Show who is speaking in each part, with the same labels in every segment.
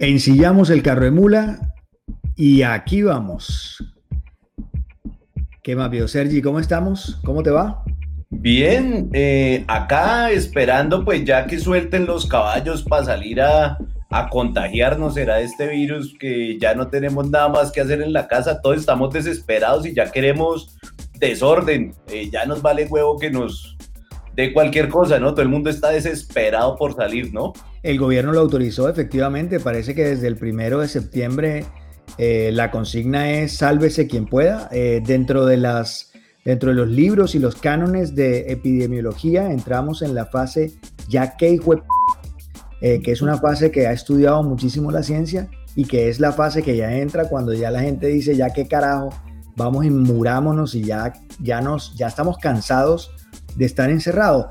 Speaker 1: Ensillamos el carro de mula y aquí vamos. ¿Qué más, vio Sergi? ¿Cómo estamos? ¿Cómo te va?
Speaker 2: Bien, eh, acá esperando pues ya que suelten los caballos para salir a, contagiarnos, será este virus que ya no tenemos nada más que hacer en la casa, todos estamos desesperados y ya queremos desorden, eh, ya nos vale huevo que nos dé cualquier cosa, ¿no? Todo el mundo está desesperado por salir, ¿no?
Speaker 1: El gobierno lo autorizó, efectivamente. Parece que desde el primero de septiembre eh, la consigna es sálvese quien pueda. Eh, dentro, de las, dentro de los libros y los cánones de epidemiología entramos en la fase ya que eh, que es una fase que ha estudiado muchísimo la ciencia y que es la fase que ya entra cuando ya la gente dice ya qué carajo, vamos y murámonos y ya, ya, nos, ya estamos cansados de estar encerrados.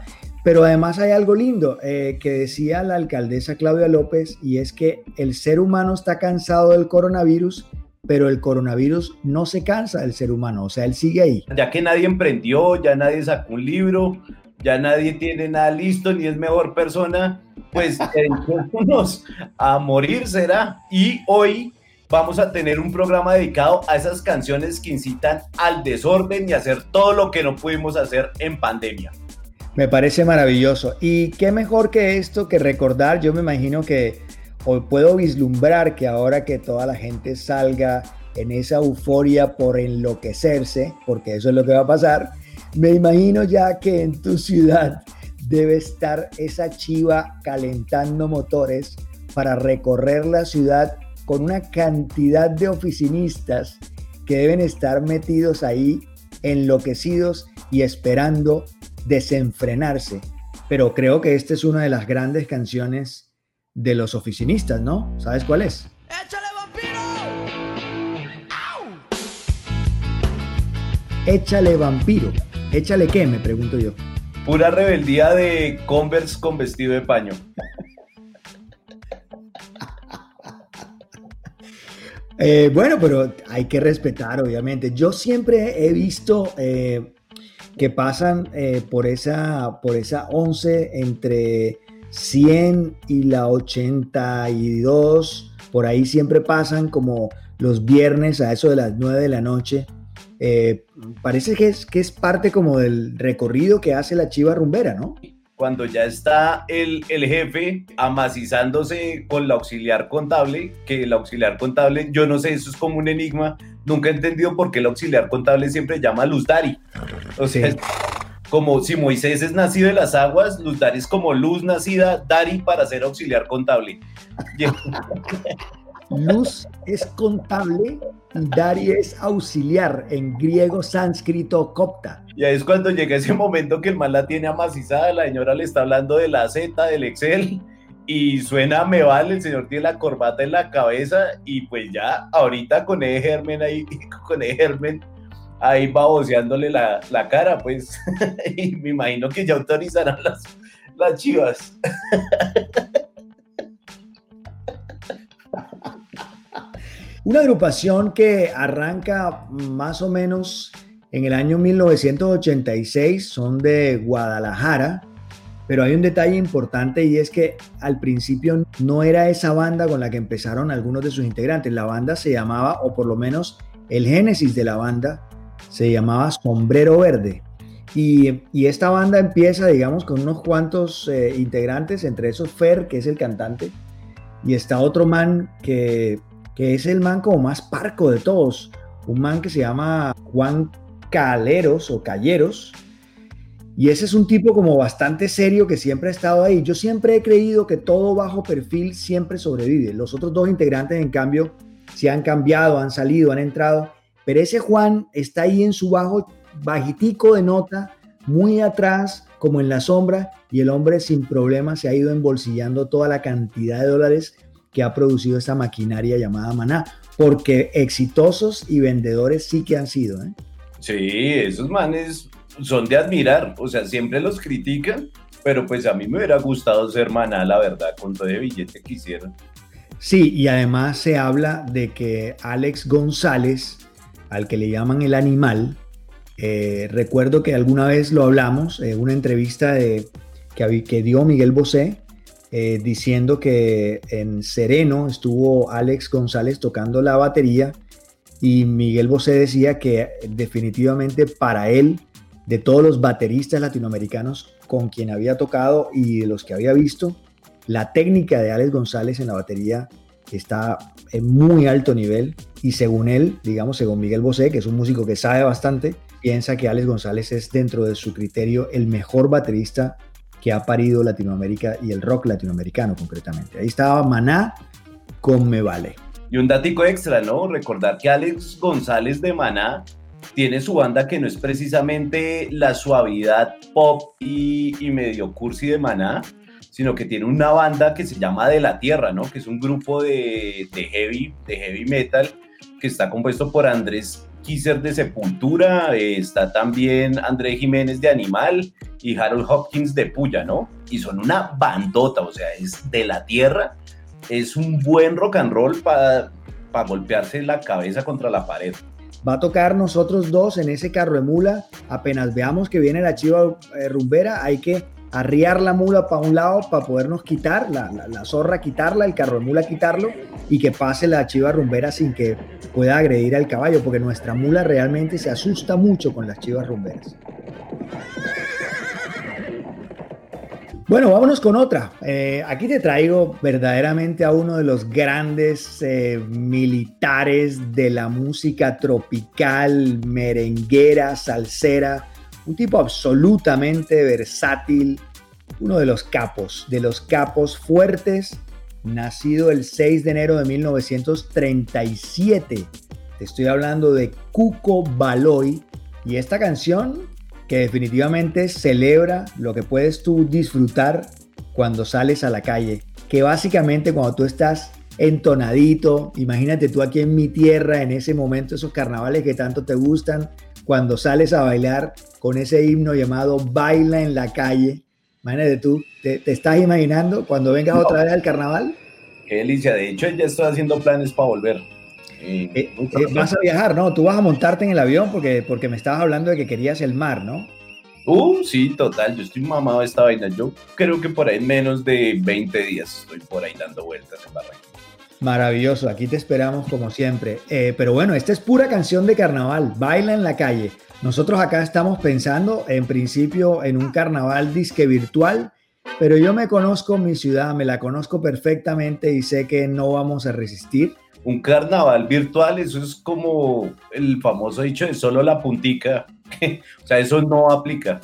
Speaker 1: Pero además hay algo lindo eh, que decía la alcaldesa Claudia López y es que el ser humano está cansado del coronavirus, pero el coronavirus no se cansa del ser humano, o sea, él sigue ahí.
Speaker 2: Ya que nadie emprendió, ya nadie sacó un libro, ya nadie tiene nada listo ni es mejor persona, pues a morir será. Y hoy vamos a tener un programa dedicado a esas canciones que incitan al desorden y hacer todo lo que no pudimos hacer en pandemia.
Speaker 1: Me parece maravilloso. Y qué mejor que esto que recordar, yo me imagino que o puedo vislumbrar que ahora que toda la gente salga en esa euforia por enloquecerse, porque eso es lo que va a pasar, me imagino ya que en tu ciudad debe estar esa chiva calentando motores para recorrer la ciudad con una cantidad de oficinistas que deben estar metidos ahí enloquecidos y esperando desenfrenarse. Pero creo que esta es una de las grandes canciones de los oficinistas, ¿no? ¿Sabes cuál es? ¡Échale vampiro! Échale vampiro. ¿Échale qué? Me pregunto yo.
Speaker 2: Pura rebeldía de Converse con vestido de paño.
Speaker 1: Eh, bueno, pero hay que respetar, obviamente. Yo siempre he visto eh, que pasan eh, por, esa, por esa 11 entre 100 y la 82, por ahí siempre pasan como los viernes a eso de las 9 de la noche. Eh, parece que es, que es parte como del recorrido que hace la chiva rumbera, ¿no?
Speaker 2: Cuando ya está el, el jefe amacizándose con la auxiliar contable, que el auxiliar contable, yo no sé, eso es como un enigma, nunca he entendido por qué el auxiliar contable siempre llama a Luz Dari. O sea, como si Moisés es nacido de las aguas, Luz Dari es como luz nacida, Dari para ser auxiliar contable.
Speaker 1: Luz es contable y Dari es auxiliar en griego, sánscrito, copta.
Speaker 2: Y es cuando llega ese momento que el mal la tiene amacizada, la señora le está hablando de la Z, del Excel, y suena me vale, el señor tiene la corbata en la cabeza y pues ya ahorita con el germen ahí, con el germen ahí baboseándole la, la cara, pues, y me imagino que ya autorizarán las, las chivas.
Speaker 1: Una agrupación que arranca más o menos en el año 1986, son de Guadalajara, pero hay un detalle importante y es que al principio no era esa banda con la que empezaron algunos de sus integrantes. La banda se llamaba, o por lo menos el génesis de la banda, se llamaba Sombrero Verde. Y, esta banda empieza, digamos, con unos cuantos eh, integrantes, entre esos Fer, que es el cantante, y está otro man que, que es el man como más parco de todos, un man que se llama Juan Caleros o Calleros, y ese es un tipo como bastante serio que siempre ha estado ahí. Yo siempre he creído que todo bajo perfil siempre sobrevive. Los otros dos integrantes, en cambio, se han cambiado, han salido, han entrado. Pero ese Juan está ahí en su bajo, bajitico de nota, muy atrás, como en la sombra, y el hombre sin problema se ha ido embolsillando toda la cantidad de dólares que ha producido esta maquinaria llamada Maná. Porque exitosos y vendedores sí que han sido. ¿eh?
Speaker 2: Sí, esos manes son de admirar, o sea, siempre los critican, pero pues a mí me hubiera gustado ser maná, la verdad, con todo el billete que hicieron.
Speaker 1: Sí, y además se habla de que Alex González, al que le llaman el animal, eh, recuerdo que alguna vez lo hablamos, en una entrevista de, que, que dio Miguel Bosé, eh, diciendo que en Sereno estuvo Alex González tocando la batería y Miguel Bosé decía que definitivamente para él, de todos los bateristas latinoamericanos con quien había tocado y de los que había visto, la técnica de Alex González en la batería está en muy alto nivel y según él, digamos, según Miguel Bosé, que es un músico que sabe bastante, piensa que Alex González es dentro de su criterio el mejor baterista ha parido Latinoamérica y el rock latinoamericano concretamente. Ahí estaba Maná con Me Vale.
Speaker 2: Y un datico extra, ¿no? Recordar que Alex González de Maná tiene su banda que no es precisamente la suavidad pop y, medio cursi de Maná, sino que tiene una banda que se llama De la Tierra, ¿no? Que es un grupo de, de heavy, de heavy metal que está compuesto por Andrés Kisser de Sepultura, está también André Jiménez de Animal y Harold Hopkins de Puya, ¿no? Y son una bandota, o sea, es de la tierra, es un buen rock and roll para golpearse la cabeza contra la pared.
Speaker 1: Va a tocar nosotros dos en ese carro de mula, apenas veamos que viene la chiva eh, rumbera, hay que arriar la mula para un lado para podernos quitar, la, la, zorra quitarla, el carro de mula quitarlo y que pase la chiva rumbera sin que pueda agredir al caballo, porque nuestra mula realmente se asusta mucho con las chivas rumberas. Bueno, vámonos con otra. Eh, aquí te traigo verdaderamente a uno de los grandes eh, militares de la música tropical, merenguera, salsera, un tipo absolutamente versátil, uno de los capos, de los capos fuertes, nacido el 6 de enero de 1937. Te estoy hablando de Cuco Baloy y esta canción que definitivamente celebra lo que puedes tú disfrutar cuando sales a la calle, que básicamente cuando tú estás entonadito, imagínate tú aquí en mi tierra, en ese momento, esos carnavales que tanto te gustan, cuando sales a bailar con ese himno llamado Baila en la calle. Imagínate tú, ¿te, estás imaginando cuando vengas otra vez al carnaval?
Speaker 2: Qué delicia, de hecho ya estoy haciendo planes para volver.
Speaker 1: Eh, eh, vas a viajar, ¿no? Tú vas a montarte en el avión porque, porque me estabas hablando de que querías el mar, ¿no?
Speaker 2: Uh, sí, total, yo estoy mamado de esta vaina. Yo creo que por ahí menos de 20 días estoy por ahí dando vueltas en Barranquilla.
Speaker 1: Maravilloso, aquí te esperamos como siempre. Eh, pero bueno, esta es pura canción de carnaval, baila en la calle. Nosotros acá estamos pensando en principio en un carnaval disque virtual, pero yo me conozco mi ciudad, me la conozco perfectamente y sé que no vamos a resistir.
Speaker 2: Un carnaval virtual, eso es como el famoso dicho de solo la puntica, o sea, eso no aplica.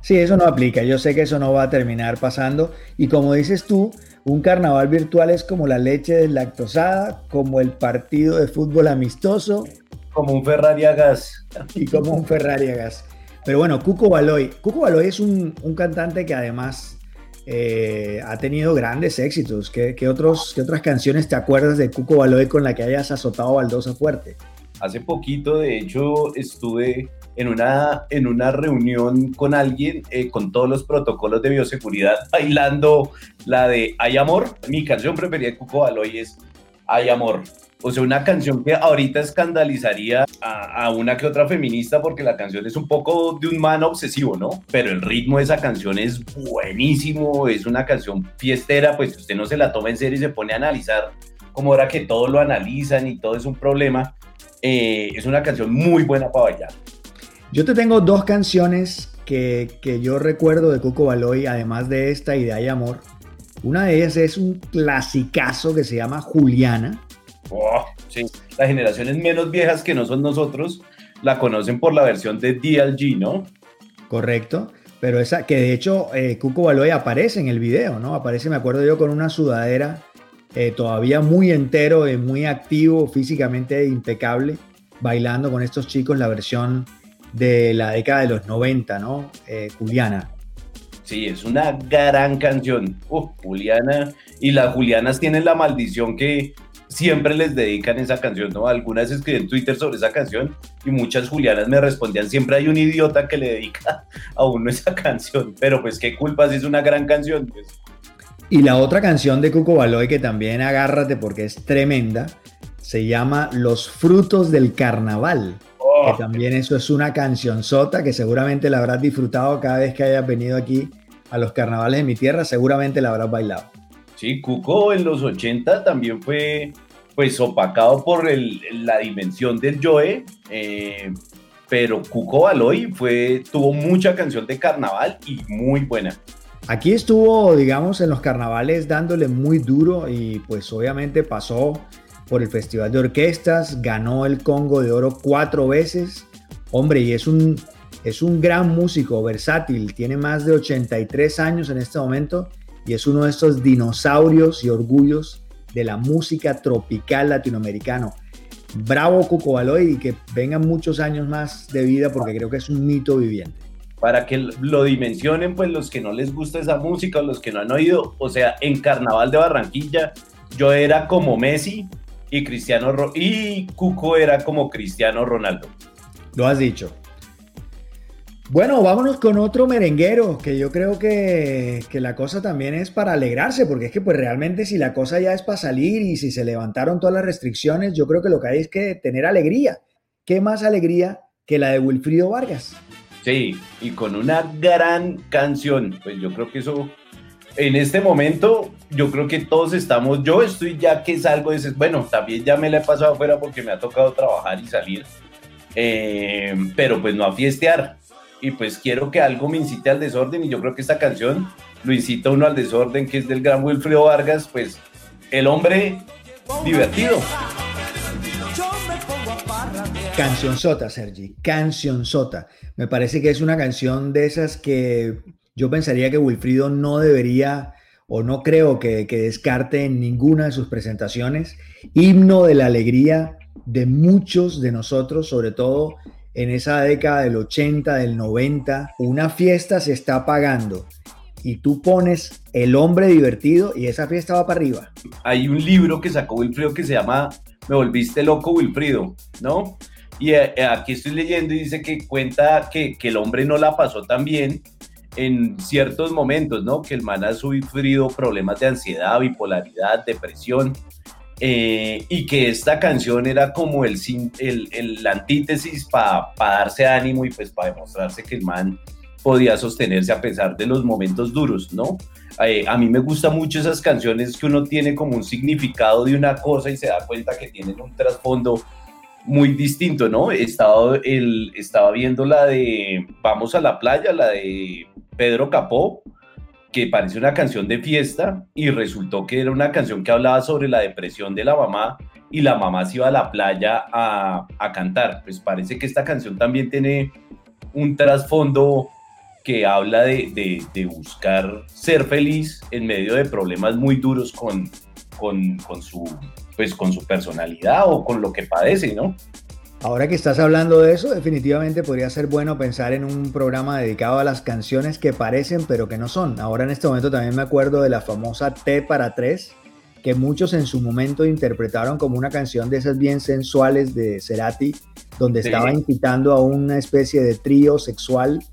Speaker 1: Sí, eso no aplica, yo sé que eso no va a terminar pasando y como dices tú, un carnaval virtual es como la leche deslactosada, como el partido de fútbol amistoso.
Speaker 2: Como un Ferrari a gas.
Speaker 1: Y como un Ferrari a gas. Pero bueno, Cuco Baloy. Cuco Baloy es un, cantante que además eh, ha tenido grandes éxitos. ¿Qué, otros, ¿Qué otras canciones te acuerdas de Cuco Baloy con la que hayas azotado Baldosa fuerte?
Speaker 2: Hace poquito, de hecho, estuve en una, en una reunión con alguien eh, con todos los protocolos de bioseguridad bailando la de Hay Amor. Mi canción preferida de Cuco Baloy es Hay Amor. O sea, una canción que ahorita escandalizaría a, una que otra feminista porque la canción es un poco de un man obsesivo, ¿no? Pero el ritmo de esa canción es buenísimo, es una canción fiestera, pues usted no se la toma en serio y se pone a analizar como ahora que todo lo analizan y todo es un problema. Eh, es una canción muy buena para bailar.
Speaker 1: Yo te tengo dos canciones que, yo recuerdo de Cuco Baloy, además de esta y de Hay Amor. Una de ellas es un clasicazo que se llama Juliana.
Speaker 2: Oh, sí, las generaciones menos viejas que no son nosotros la conocen por la versión de DLG, ¿no?
Speaker 1: Correcto, pero esa que de hecho eh, Cuco Baloy aparece en el video, ¿no? Aparece, me acuerdo yo, con una sudadera eh, todavía muy entero, y muy activo, físicamente impecable, bailando con estos chicos la versión de la década de los 90, ¿no? Eh, Juliana.
Speaker 2: Sí, es una gran canción. Juliana. Y las Julianas tienen la maldición que siempre les dedican esa canción, ¿no? Algunas escribí en Twitter sobre esa canción y muchas Julianas me respondían, siempre hay un idiota que le dedica a uno esa canción, pero pues qué culpa si es una gran canción. Pues.
Speaker 1: Y la otra canción de Cuco Baloy que también agárrate porque es tremenda, se llama Los frutos del carnaval. Que oh. también eso es una canción sota que seguramente la habrás disfrutado cada vez que hayas venido aquí a los carnavales de mi tierra, seguramente la habrás bailado.
Speaker 2: Sí, Cuco en los 80 también fue pues opacado por la dimensión del Joe, eh, pero Cuco Baloy fue, tuvo mucha canción de carnaval y muy buena.
Speaker 1: Aquí estuvo, digamos, en los carnavales dándole muy duro y pues obviamente pasó por el Festival de Orquestas, ganó el Congo de Oro cuatro veces. Hombre, y es un, es un gran músico, versátil, tiene más de 83 años en este momento y es uno de estos dinosaurios y orgullos de la música tropical latinoamericano. Bravo Cuco Baloy y que vengan muchos años más de vida porque creo que es un mito viviente.
Speaker 2: Para que lo dimensionen, pues los que no les gusta esa música, los que no han oído, o sea, en Carnaval de Barranquilla, yo era como Messi y Cristiano y Cuco era como Cristiano Ronaldo.
Speaker 1: Lo has dicho. Bueno, vámonos con otro merenguero, que yo creo que, la cosa también es para alegrarse, porque es que pues realmente si la cosa ya es para salir y si se levantaron todas las restricciones, yo creo que lo que hay es que tener alegría. ¿Qué más alegría que la de Wilfrido Vargas?
Speaker 2: Sí, y con una gran canción, pues yo creo que eso, en este momento, yo creo que todos estamos, yo estoy ya que salgo de bueno, también ya me la he pasado afuera porque me ha tocado trabajar y salir, eh, pero pues no a fiestear y pues quiero que algo me incite al desorden y yo creo que esta canción lo incita uno al desorden que es del gran Wilfrido Vargas, pues el hombre divertido.
Speaker 1: Canción sota, Sergi, canción sota. Me parece que es una canción de esas que yo pensaría que Wilfrido no debería o no creo que, descarte en ninguna de sus presentaciones. Himno de la alegría de muchos de nosotros, sobre todo en esa década del 80, del 90, una fiesta se está pagando y tú pones el hombre divertido y esa fiesta va para arriba.
Speaker 2: Hay un libro que sacó Wilfrido que se llama Me volviste loco Wilfrido, ¿no? Y eh, aquí estoy leyendo y dice que cuenta que, que el hombre no la pasó tan bien en ciertos momentos, ¿no? Que el man ha sufrido problemas de ansiedad, bipolaridad, depresión, eh, y que esta canción era como el, el, el antítesis para darse ánimo y pues para demostrarse que el man podía sostenerse a pesar de los momentos duros, ¿no? Eh, a mí me gustan mucho esas canciones que uno tiene como un significado de una cosa y se da cuenta que tienen un trasfondo muy distinto, ¿no? Estaba, el, estaba viendo la de Vamos a la playa, la de Pedro Capó, que parece una canción de fiesta y resultó que era una canción que hablaba sobre la depresión de la mamá y la mamá se iba a la playa a, a cantar. Pues parece que esta canción también tiene un trasfondo que habla de, de, de, buscar ser feliz en medio de problemas muy duros con, con, con, su, pues, con su personalidad o con lo que padece, ¿no?
Speaker 1: Ahora que estás hablando de eso, definitivamente podría ser bueno pensar en un programa dedicado a las canciones que parecen pero que no son. Ahora en este momento también me acuerdo de la famosa T para tres, que muchos en su momento interpretaron como una canción de esas bien sensuales de Cerati, donde estaba invitando a una especie de trío sexual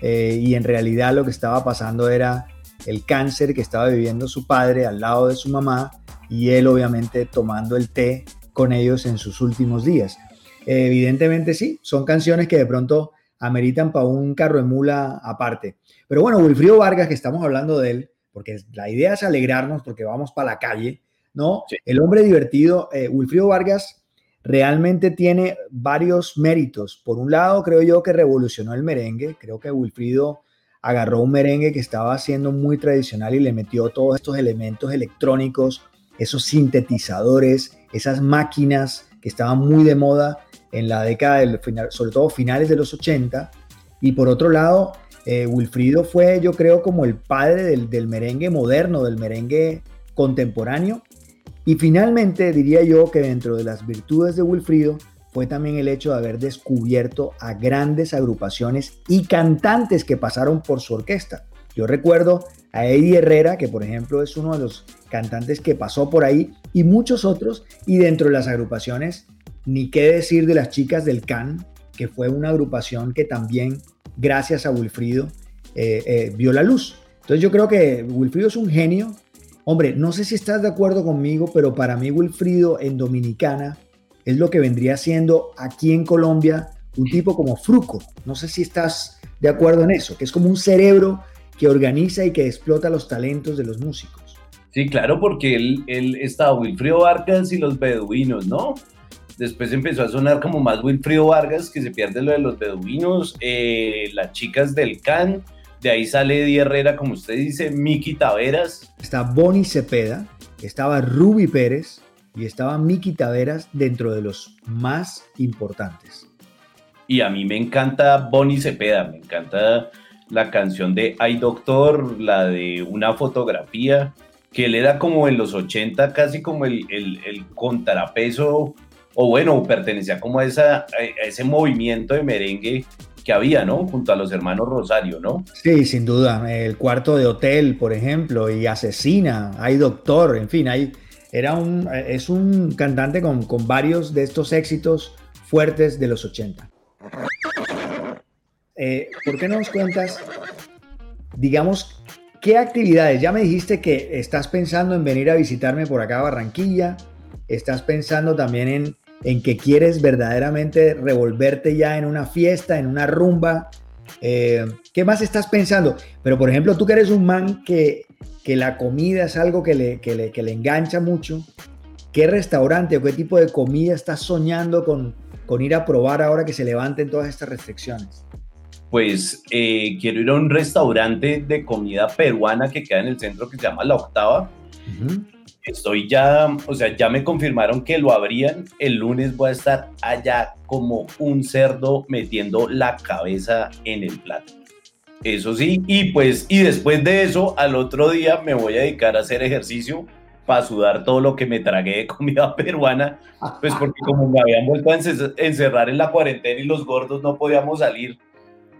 Speaker 1: eh, y en realidad lo que estaba pasando era el cáncer que estaba viviendo su padre al lado de su mamá y él obviamente tomando el té con ellos en sus últimos días. Evidentemente sí, son canciones que de pronto ameritan para un carro de mula aparte. Pero bueno, Wilfrido Vargas, que estamos hablando de él, porque la idea es alegrarnos porque vamos para la calle, ¿no? El hombre divertido, eh, Wilfrido Vargas realmente tiene varios méritos. Por un lado, creo yo que revolucionó el merengue. Creo que Wilfrido agarró un merengue que estaba siendo muy tradicional y le metió todos estos elementos electrónicos, esos sintetizadores, esas máquinas que estaban muy de moda en la década, del, sobre todo finales de los 80. Y por otro lado, eh, Wilfrido fue, yo creo, como el padre del, merengue moderno, del merengue contemporáneo. Y finalmente diría yo que dentro de las virtudes de Wilfrido fue también el hecho de haber descubierto a grandes agrupaciones y cantantes que pasaron por su orquesta. Yo recuerdo a Eddie Herrera, que por ejemplo es uno de los cantantes que pasó por ahí, y muchos otros, y dentro de las agrupaciones ni qué decir de las chicas del CAN, que fue una agrupación que también, gracias a Wilfrido, eh, eh, vio la luz. Entonces yo creo que Wilfrido es un genio. Hombre, no sé si estás de acuerdo conmigo, pero para mí Wilfrido en Dominicana es lo que vendría siendo aquí en Colombia un tipo como Fruco. No sé si estás de acuerdo en eso, que es como un cerebro que organiza y que explota los talentos de los músicos.
Speaker 2: Sí, claro, porque él, él estaba Wilfrido Vargas y los beduinos, ¿no? Después empezó a sonar como más Wilfrido Vargas, que se pierde lo de los beduinos, eh, las chicas del Can, de ahí sale Eddie Herrera, como usted dice, Miki Taveras.
Speaker 1: Está Bonnie Cepeda, estaba Ruby Pérez y estaba Miki Taveras dentro de los más importantes.
Speaker 2: Y a mí me encanta Bonnie Cepeda, me encanta la canción de Ay Doctor, la de una fotografía, que él era como en los 80 casi como el, el, contrapeso, o bueno, pertenecía como a, esa, a ese movimiento de merengue que había, ¿no? Junto a los hermanos Rosario, ¿no?
Speaker 1: Sí, sin duda. El cuarto de hotel, por ejemplo, y Asesina, hay Doctor, en fin, hay, era un, es un cantante con, con varios de estos éxitos fuertes de los 80. Eh, ¿Por qué no nos cuentas, digamos, qué actividades? Ya me dijiste que estás pensando en venir a visitarme por acá a Barranquilla, estás pensando también en en que quieres verdaderamente revolverte ya en una fiesta, en una rumba. Eh, ¿Qué más estás pensando? Pero por ejemplo, tú que eres un man que, que la comida es algo que le, que le, que le engancha mucho, ¿qué restaurante o qué tipo de comida estás soñando con, con ir a probar ahora que se levanten todas estas restricciones?
Speaker 2: Pues eh, quiero ir a un restaurante de comida peruana que queda en el centro que se llama La Octava estoy ya, o sea, ya me confirmaron que lo abrían. El lunes voy a estar allá como un cerdo metiendo la cabeza en el plato. Eso sí, y pues, y después de eso, al otro día me voy a dedicar a hacer ejercicio para sudar todo lo que me tragué de comida peruana, pues porque como me habían vuelto a encerrar en la cuarentena y los gordos no podíamos salir.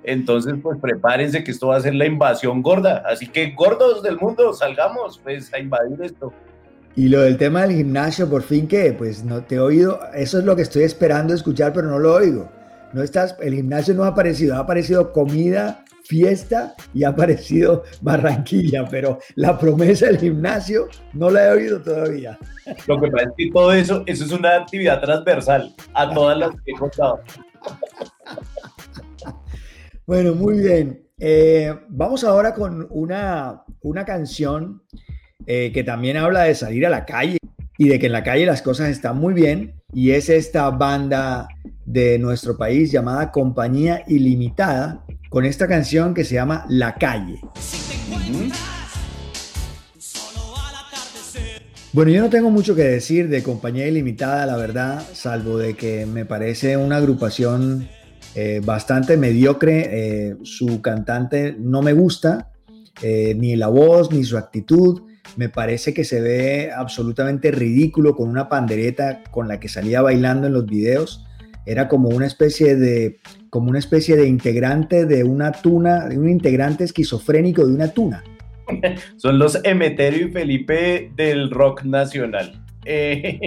Speaker 2: Entonces, pues prepárense que esto va a ser la invasión gorda. Así que gordos del mundo, salgamos pues a invadir esto.
Speaker 1: Y lo del tema del gimnasio, por fin que, pues no te he oído, eso es lo que estoy esperando escuchar, pero no lo oigo. No estás, el gimnasio no ha aparecido, ha aparecido comida, fiesta y ha aparecido Barranquilla, pero la promesa del gimnasio no la he oído todavía.
Speaker 2: Lo que pasa es que todo eso, eso es una actividad transversal a todas las que he contado.
Speaker 1: Bueno, muy bien. Eh, vamos ahora con una, una canción eh, que también habla de salir a la calle y de que en la calle las cosas están muy bien. Y es esta banda de nuestro país llamada Compañía Ilimitada, con esta canción que se llama La Calle. Bueno, yo no tengo mucho que decir de Compañía Ilimitada, la verdad, salvo de que me parece una agrupación eh, bastante mediocre. Eh, su cantante no me gusta, ni la voz, ni su actitud me parece que se ve absolutamente ridículo con una pandereta con la que salía bailando en los videos. Era como una especie de, como una especie de integrante de una tuna, de un integrante esquizofrénico de una tuna.
Speaker 2: Son los Emeterio y Felipe del rock nacional. Eh,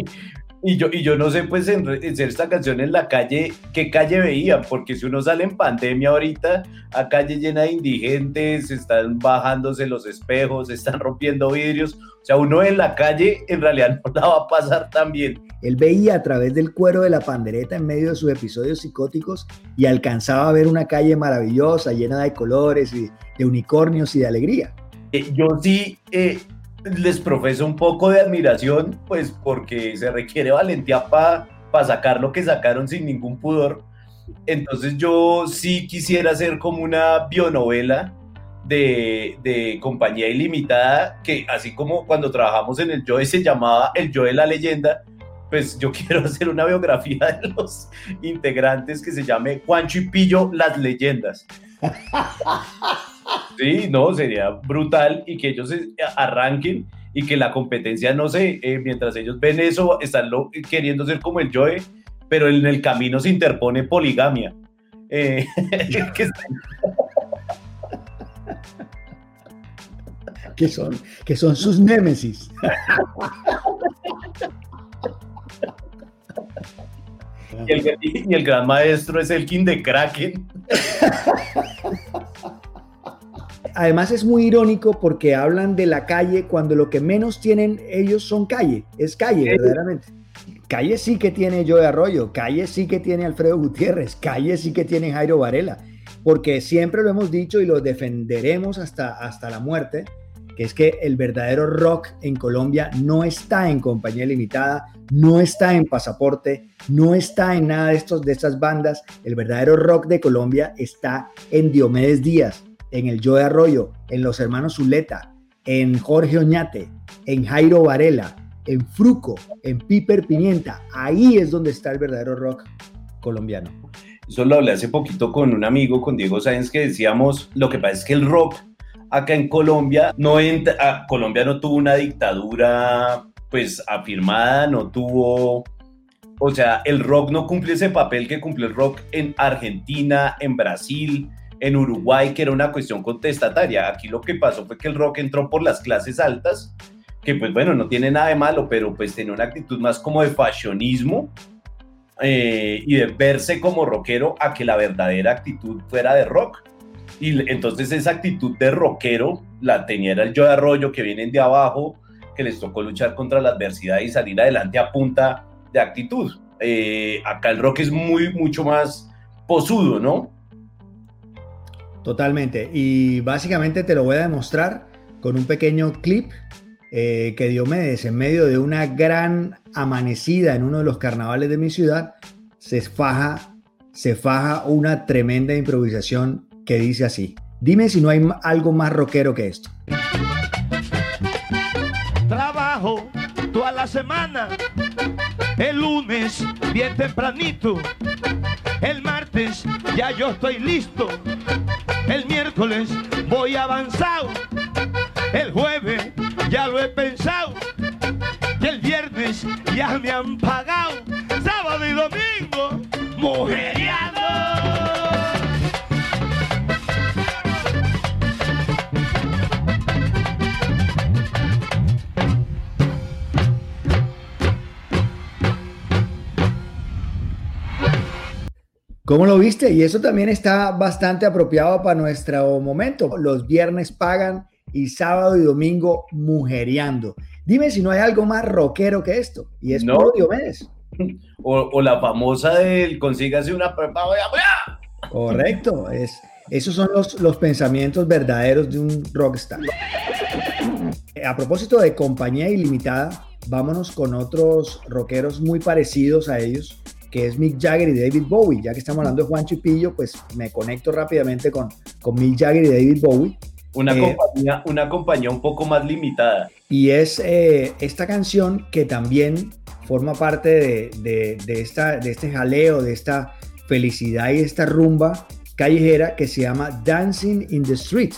Speaker 2: y yo, y yo no sé, pues, en, hacer esta canción en la calle, ¿qué calle veían? Porque si uno sale en pandemia ahorita, a calle llena de indigentes, están bajándose los espejos, están rompiendo vidrios. O sea, uno en la calle en realidad no la va a pasar tan bien.
Speaker 1: Él veía a través del cuero de la pandereta en medio de sus episodios psicóticos y alcanzaba a ver una calle maravillosa, llena de colores y de unicornios y de alegría.
Speaker 2: Eh, yo sí, eh, les profeso un poco de admiración, pues porque se requiere valentía para sacar lo que sacaron sin ningún pudor. Entonces yo sí quisiera hacer como una bionovela de, de, compañía ilimitada, que así como cuando trabajamos en el Joe se llamaba el Joe de la leyenda, pues yo quiero hacer una biografía de los integrantes que se llame Juancho y Pillo, las leyendas. Sí, no, sería brutal y que ellos arranquen y que la competencia, no sé, eh, mientras ellos ven eso, están queriendo ser como el Joe, pero en el camino se interpone poligamia. Eh,
Speaker 1: que, son, que son sus némesis.
Speaker 2: y, el, y el gran maestro es el King de Kraken.
Speaker 1: además es muy irónico porque hablan de la calle cuando lo que menos tienen ellos son calle, es calle verdaderamente. Calle sí que tiene Joe Arroyo, calle sí que tiene Alfredo Gutiérrez, calle sí que tiene Jairo Varela, porque siempre lo hemos dicho y lo defenderemos hasta, hasta la muerte, que es que el verdadero rock en Colombia no está en compañía limitada, no está en pasaporte, no está en nada de, estos, de estas bandas. El verdadero rock de Colombia está en Diomedes Díaz, en el Joe Arroyo, en los hermanos Zuleta, en Jorge Oñate, en Jairo Varela, en Fruco, en Piper Pimienta. Ahí es donde está el verdadero rock colombiano.
Speaker 2: Eso lo hablé hace poquito con un amigo, con Diego Sáenz, que decíamos, lo que pasa es que el rock acá en Colombia no entra, ah, Colombia no tuvo una dictadura pues afirmada, no tuvo, o sea, el rock no cumple ese papel que cumplió el rock en Argentina, en Brasil, en Uruguay, que era una cuestión contestataria. Aquí lo que pasó fue que el rock entró por las clases altas, que pues bueno, no tiene nada de malo, pero pues tenía una actitud más como de fashionismo eh, y de verse como rockero a que la verdadera actitud fuera de rock. Y entonces esa actitud de rockero la tenía el Joe Arroyo, que vienen de abajo, que les tocó luchar contra la adversidad y salir adelante a punta de actitud. Eh, acá el rock es muy, mucho más posudo, ¿no?
Speaker 1: Totalmente. Y básicamente te lo voy a demostrar con un pequeño clip eh, que Diomedes, en medio de una gran amanecida en uno de los carnavales de mi ciudad, se faja, se faja una tremenda improvisación que dice así. Dime si no hay algo más rockero que esto.
Speaker 3: Trabajo toda la semana. El lunes bien tempranito. El martes ya yo estoy listo. El miércoles voy avanzado. El jueves ya lo he pensado. Y el viernes ya me han pagado. Sábado y domingo, mujeriado.
Speaker 1: ¿Cómo lo viste? Y eso también está bastante apropiado para nuestro momento. Los viernes pagan y sábado y domingo mujereando. Dime si no hay algo más rockero que esto. Y es no. Diomedes.
Speaker 2: O, o, la famosa del consígase una
Speaker 1: Correcto. Es, esos son los, los pensamientos verdaderos de un rockstar. A propósito de compañía ilimitada, vámonos con otros rockeros muy parecidos a ellos que es Mick Jagger y David Bowie. Ya que estamos hablando de Juan Chipillo, pues me conecto rápidamente con, con Mick Jagger y David Bowie.
Speaker 2: Una, eh, compañía, una compañía un poco más limitada.
Speaker 1: Y es eh, esta canción que también forma parte de, de, de, esta, de este jaleo, de esta felicidad y esta rumba callejera que se llama Dancing in the Street,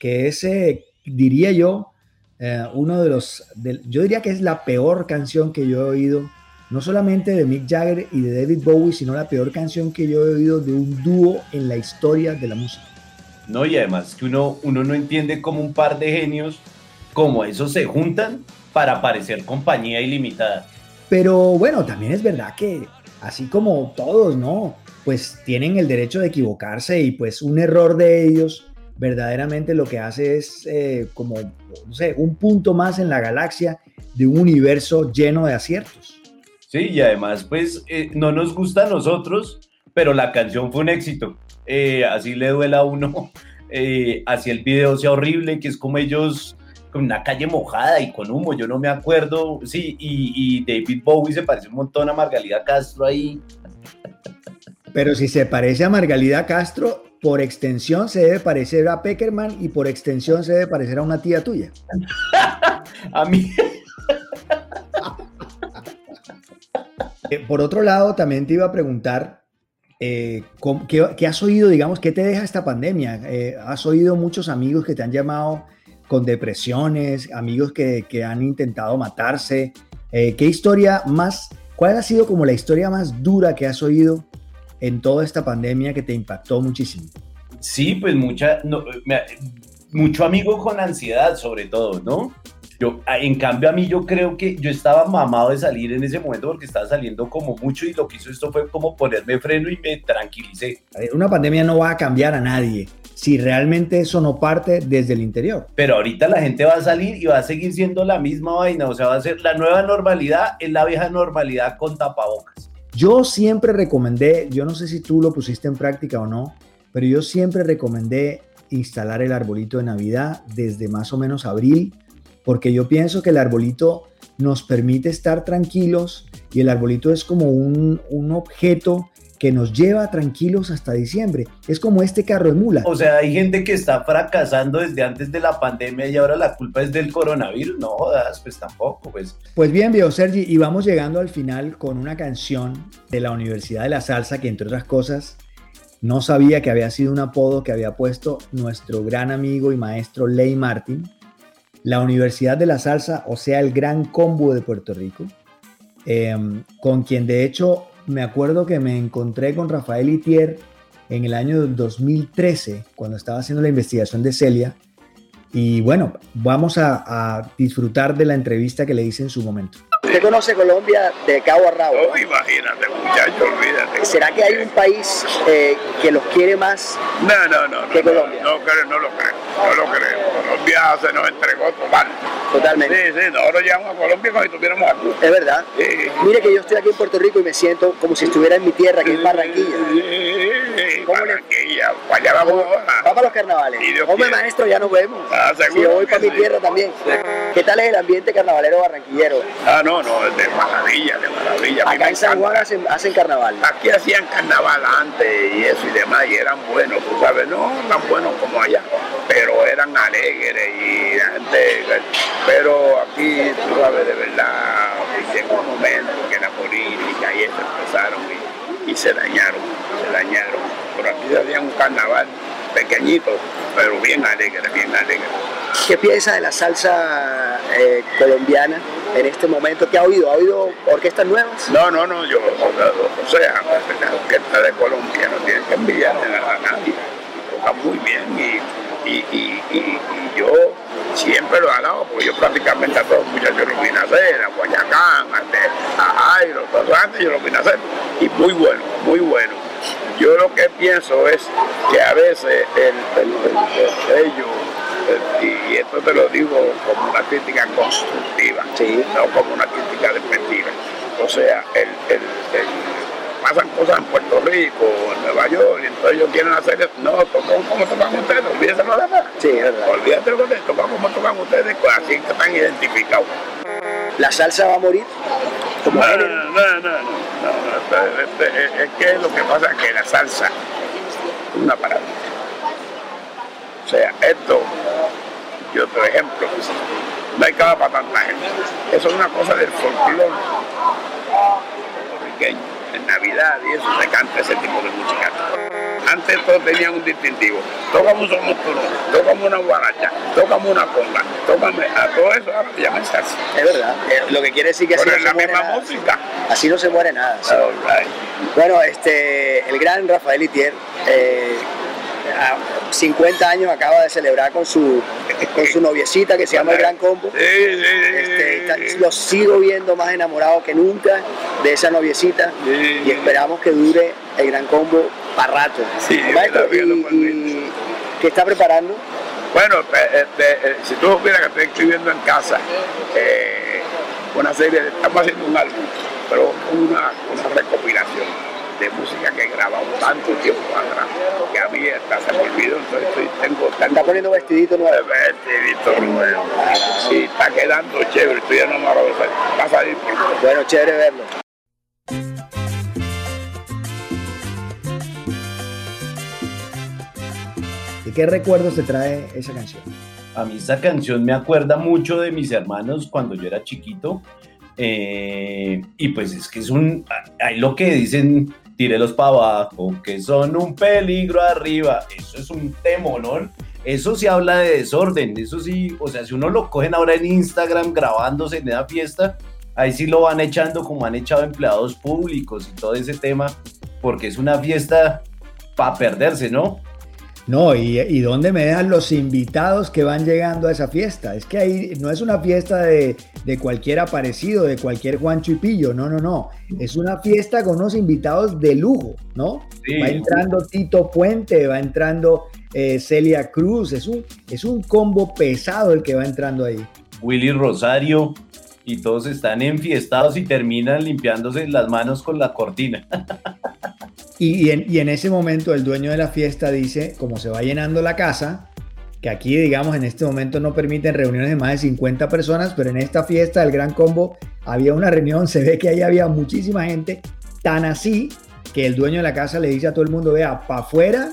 Speaker 1: que es, eh, diría yo, uno de los, de, yo diría que es la peor canción que yo he oído no solamente de Mick Jagger y de David Bowie, sino la peor canción que yo he oído de un dúo en la historia de la música.
Speaker 2: No, y además que uno, uno no entiende cómo un par de genios como esos se juntan para parecer compañía ilimitada.
Speaker 1: Pero bueno, también es verdad que así como todos, ¿no? Pues tienen el derecho de equivocarse y pues un error de ellos verdaderamente lo que hace es eh, como, no sé, un punto más en la galaxia de un universo lleno de aciertos.
Speaker 2: Sí, y además, pues eh, no nos gusta a nosotros, pero la canción fue un éxito. Eh, así le duela a uno, eh, así el video sea horrible, que es como ellos con una calle mojada y con humo, yo no me acuerdo. Sí, y, David Bowie se parece un montón a Margalida Castro ahí.
Speaker 1: Pero si se parece a Margalida Castro, por extensión se debe parecer a Peckerman y por extensión se debe parecer a una tía tuya.
Speaker 2: a mí.
Speaker 1: Eh, por otro lado, también te iba a preguntar, eh, ¿qué, has oído, digamos, qué te deja esta pandemia? Eh, ¿Has oído muchos amigos que te han llamado con depresiones, amigos que, han intentado matarse? ¿Qué historia más, cuál ha sido como la historia más dura que has oído en toda esta pandemia que te impactó muchísimo?
Speaker 2: Sí, pues mucha, mucho amigo con ansiedad sobre todo, ¿no? Yo, en cambio, a mí yo creo que yo estaba mamado de salir en ese momento porque estaba saliendo como mucho y lo que hizo esto fue como ponerme freno y me tranquilicé.
Speaker 1: Una pandemia no va a cambiar a nadie si realmente eso no parte desde el interior.
Speaker 2: Pero ahorita la gente va a salir y va a seguir siendo la misma vaina, o sea, va a ser la nueva normalidad, es la vieja normalidad con tapabocas.
Speaker 1: Yo siempre recomendé, yo no sé si tú lo pusiste en práctica o no, pero yo siempre recomendé instalar el arbolito de Navidad desde más o menos abril, porque yo pienso que el arbolito nos permite estar tranquilos y el arbolito es como un, un objeto que nos lleva tranquilos hasta diciembre. Es como este carro de mula.
Speaker 2: O sea, hay gente que está fracasando desde antes de la pandemia y ahora la culpa es del coronavirus. No jodas, pues tampoco, pues.
Speaker 1: Pues bien, viejo Sergi, y vamos llegando al final con una canción de la Universidad de la Salsa que entre otras cosas no sabía que había sido un apodo que había puesto nuestro gran amigo y maestro Ley Martin. La Universidad de la Salsa, o sea, el Gran Combo de Puerto Rico, em, con quien de hecho me acuerdo que me encontré con Rafael Itier en el año 2013, cuando estaba haciendo la investigación de Celia. Y bueno, vamos a, disfrutar de la entrevista que le hice en su momento.
Speaker 4: Usted conoce Colombia de cabo a rabo.
Speaker 5: Oh, imagínate, muchacho, olvídate.
Speaker 4: ¿Será que hay un país eh, que los quiere más
Speaker 5: no, no, no,
Speaker 4: que Colombia?
Speaker 5: No, no, no, lo creo, no lo creo. Colombia se nos entregó total.
Speaker 4: Totalmente.
Speaker 5: Sí, sí, nosotros llegamos a Colombia como si estuviéramos aquí.
Speaker 4: Es verdad. Mire que yo estoy aquí en Puerto Rico y me siento como si estuviera en mi tierra, que es Barranquilla.
Speaker 5: ¿Cómo Barranquilla, le... para allá vamos
Speaker 4: Vamos a los carnavales. Hombre, maestro, ya nos vemos.
Speaker 5: Ah,
Speaker 4: si yo voy para mi tierra también. ¿Qué tal es el ambiente carnavalero barranquillero?
Speaker 5: Ah, no, no, de maravilla, de maravilla.
Speaker 4: Acá en San Juan hacen, hacen, carnaval.
Speaker 5: Aquí hacían carnaval antes y eso y demás, y eran buenos, tú sabes, no tan buenos como allá, pero eran alegres y la gente, pero aquí, tú sabes, de verdad, llegó un momento que la política y eso empezaron y, y se dañaron, se dañaron. Pero aquí había un carnaval pequeñito, pero bien alegre, bien alegre.
Speaker 4: ¿Qué piensa de la salsa eh, colombiana en este momento? ¿Qué ha oído? ¿Ha oído orquestas nuevas?
Speaker 5: No, no, no, yo, o sea, la orquesta de Colombia no tiene que enviarle a nadie. Toca muy bien y, y, y, y, yo siempre lo he hablado, porque yo prácticamente a todos los muchachos los vine a hacer, a Guayacán, a Jairo, todos antes yo los vine a hacer. Y muy bueno, muy bueno. Yo lo que pienso es que a veces el, el, el, ellos y esto te lo digo como una crítica constructiva, no como una crítica despectiva. O sea, el, el, pasan cosas en Puerto Rico, en Nueva York, y entonces ellos quieren hacer eso. No, tocan como tocan ustedes, olvídense lo demás.
Speaker 4: Sí, es verdad.
Speaker 5: Olvídate lo que tocan como tocan ustedes, pues así que están identificados.
Speaker 4: ¿La salsa va a morir? Como
Speaker 5: no, no, no, no, no, es que lo que pasa es que la salsa es una parada o sea, esto, yo por ejemplo, no hay cava para tanta gente. Eso es una cosa del folclore puertorriqueño. En Navidad y eso se canta ese tipo de música. Antes todos tenían un distintivo. Tócame un somoturo, tócame una guaracha, tócame una conga, tócame a todo eso ahora se llama salsa.
Speaker 4: Es verdad. Eh, lo que quiere decir que
Speaker 5: así
Speaker 4: Pero
Speaker 5: no es la misma nada. música.
Speaker 4: Así no se muere nada. Bueno, este, el gran Rafael Itier. Eh, a 50 años acaba de celebrar con su, con su noviecita que se llama el Gran Combo. Este, lo sigo viendo más enamorado que nunca de esa noviecita y esperamos que dure el Gran Combo para rato.
Speaker 5: Sí,
Speaker 4: y, y, ¿Qué está preparando?
Speaker 5: Bueno, este, si tú supieras que estoy escribiendo en casa eh, una serie, estamos haciendo un álbum, pero una, una recopilación de música que he grabado tanto tiempo atrás que a mí hasta se me olvidó, entonces estoy, tengo tanto...
Speaker 4: ¿Está poniendo vestidito nuevo?
Speaker 5: Vestidito nuevo. Sí, está quedando chévere, estoy enamorado de eso. Va a salir bien.
Speaker 4: Bueno, chévere verlo.
Speaker 1: ¿De qué recuerdos te trae esa canción?
Speaker 2: A mí esa canción me acuerda mucho de mis hermanos cuando yo era chiquito. Eh, y pues es que es un, hay lo que dicen tírelos para abajo, que son un peligro arriba. Eso es un temolón. Eso sí habla de desorden. Eso sí, o sea, si uno lo cogen ahora en Instagram grabándose en esa fiesta, ahí sí lo van echando como han echado empleados públicos y todo ese tema, porque es una fiesta para perderse, ¿no?
Speaker 1: No, y, y, dónde me dejan los invitados que van llegando a esa fiesta. Es que ahí no es una fiesta de, de cualquier aparecido, de cualquier Juancho y Pillo, no, no, no. Es una fiesta con unos invitados de lujo, ¿no?
Speaker 2: Sí.
Speaker 1: Va entrando Tito Puente, va entrando eh, Celia Cruz, es un, es un combo pesado el que va entrando ahí.
Speaker 2: Willy Rosario, y todos están enfiestados y terminan limpiándose las manos con la cortina.
Speaker 1: Y, en, ese momento el dueño de la fiesta dice, como se va llenando la casa, que aquí, digamos, en este momento no permiten reuniones de más de 50 personas, pero en esta fiesta del Gran Combo había una reunión, se ve que ahí había muchísima gente, tan así que el dueño de la casa le dice a todo el mundo, vea, para afuera,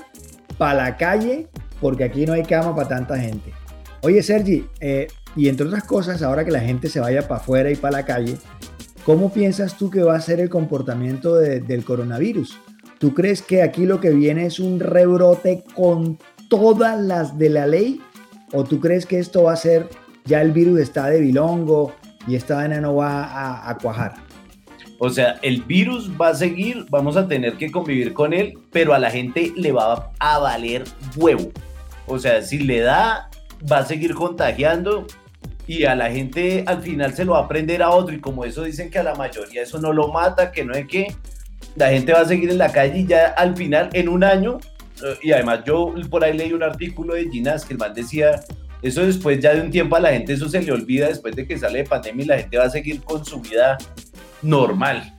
Speaker 1: para la calle, porque aquí no hay cama para tanta gente. Oye, Sergi, eh, y entre otras cosas, ahora que la gente se vaya para afuera y para la calle, ¿cómo piensas tú que va a ser el comportamiento del coronavirus? ¿Tú crees que aquí lo que viene es un rebrote con todas las de la ley? ¿O tú crees que esto va a ser, ya el virus está de bilongo y esta vaina no va a, cuajar?
Speaker 2: O sea, el virus va a seguir, vamos a tener que convivir con él, pero a la gente le va a valer huevo. O sea, si le da, va a seguir contagiando y a la gente al final se lo va a aprender a otro. Y como eso dicen que a la mayoría eso no lo mata, que no es que la gente va a seguir en la calle ya al final, en un año, eh, y además yo por ahí leí un artículo de Ginas que el man decía, eso después ya de un tiempo a la gente eso se le olvida después de que sale de pandemia y la gente va a seguir con su vida normal.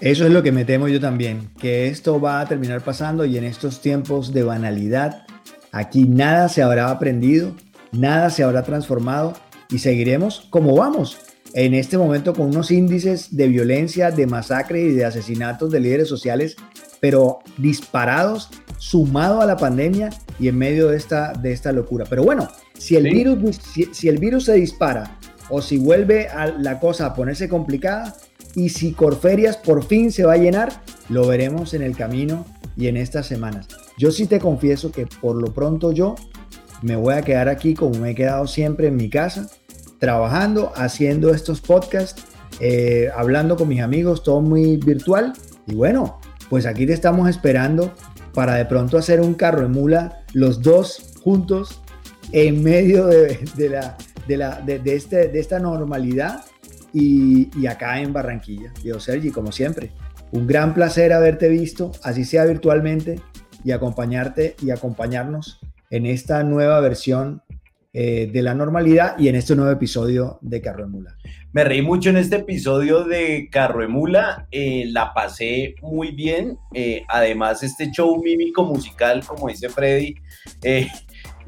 Speaker 1: Eso es lo que me temo yo también, que esto va a terminar pasando y en estos tiempos de banalidad, aquí nada se habrá aprendido, nada se habrá transformado y seguiremos como vamos, en este momento con unos índices de violencia, de masacre y de asesinatos de líderes sociales pero disparados, sumado a la pandemia y en medio de esta, de esta locura. Pero bueno, si el, virus, si, el virus se dispara o si vuelve a la cosa a ponerse complicada y si Corferias por fin se va a llenar, lo veremos en el camino y en estas semanas. Yo sí te confieso que por lo pronto yo me voy a quedar aquí como me he quedado siempre en mi casa, trabajando, haciendo estos podcasts, eh, hablando con mis amigos, todo muy virtual. Y bueno, pues aquí te estamos esperando para de pronto hacer un carro de mula, los dos juntos, en medio de, la, de, la, de, este, de esta normalidad y, acá en Barranquilla. Yo, Sergi, como siempre, un gran placer haberte visto, así sea virtualmente, y acompañarte y acompañarnos en esta nueva versión eh, de la normalidad y en este nuevo episodio de Carro Mula.
Speaker 2: Me reí mucho en este episodio de Carro Mula, eh, la pasé muy bien. Eh, además, este show mímico musical, como dice Freddy,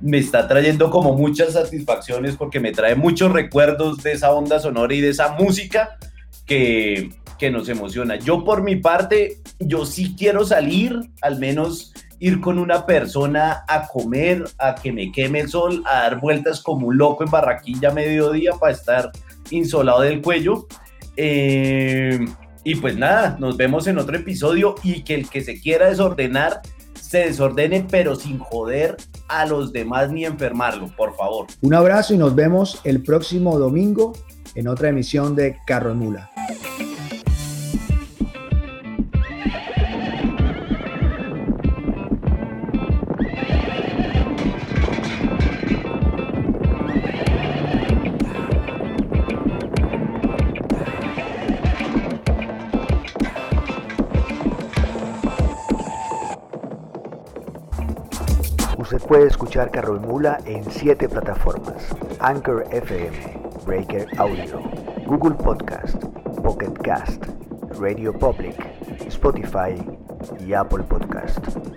Speaker 2: me está trayendo como muchas satisfacciones porque me trae muchos recuerdos de esa onda sonora y de esa música que, que nos emociona. Yo por mi parte, yo sí quiero salir, al menos ir con una persona a comer, a que me queme el sol, a dar vueltas como un loco en Barraquilla a mediodía para estar insolado del cuello. Eh, y pues nada, nos vemos en otro episodio y que el que se quiera desordenar, se desordene, pero sin joder a los demás ni enfermarlo, por favor.
Speaker 1: Un abrazo y nos vemos el próximo domingo en otra emisión de Carro Mula. Puede escuchar Carro y Mula en siete plataformas: Anchor FM, Breaker Audio, Google Podcast, Pocket Cast, Radio Public, Spotify y Apple Podcast.